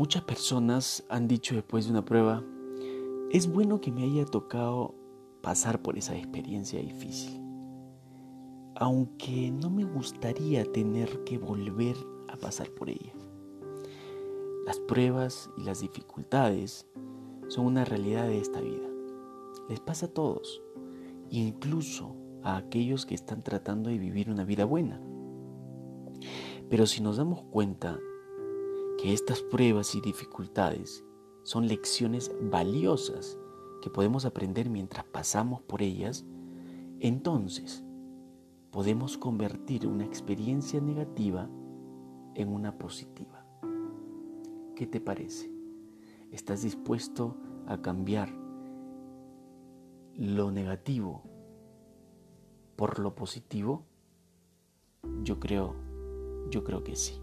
Muchas personas han dicho después de una prueba, es bueno que me haya tocado pasar por esa experiencia difícil, aunque no me gustaría tener que volver a pasar por ella. Las pruebas y las dificultades son una realidad de esta vida. Les pasa a todos, incluso a aquellos que están tratando de vivir una vida buena. Pero si nos damos cuenta que estas pruebas y dificultades son lecciones valiosas que podemos aprender mientras pasamos por ellas, entonces podemos convertir una experiencia negativa en una positiva. ¿Qué te parece? ¿Estás dispuesto a cambiar lo negativo por lo positivo? Yo creo, yo creo que sí.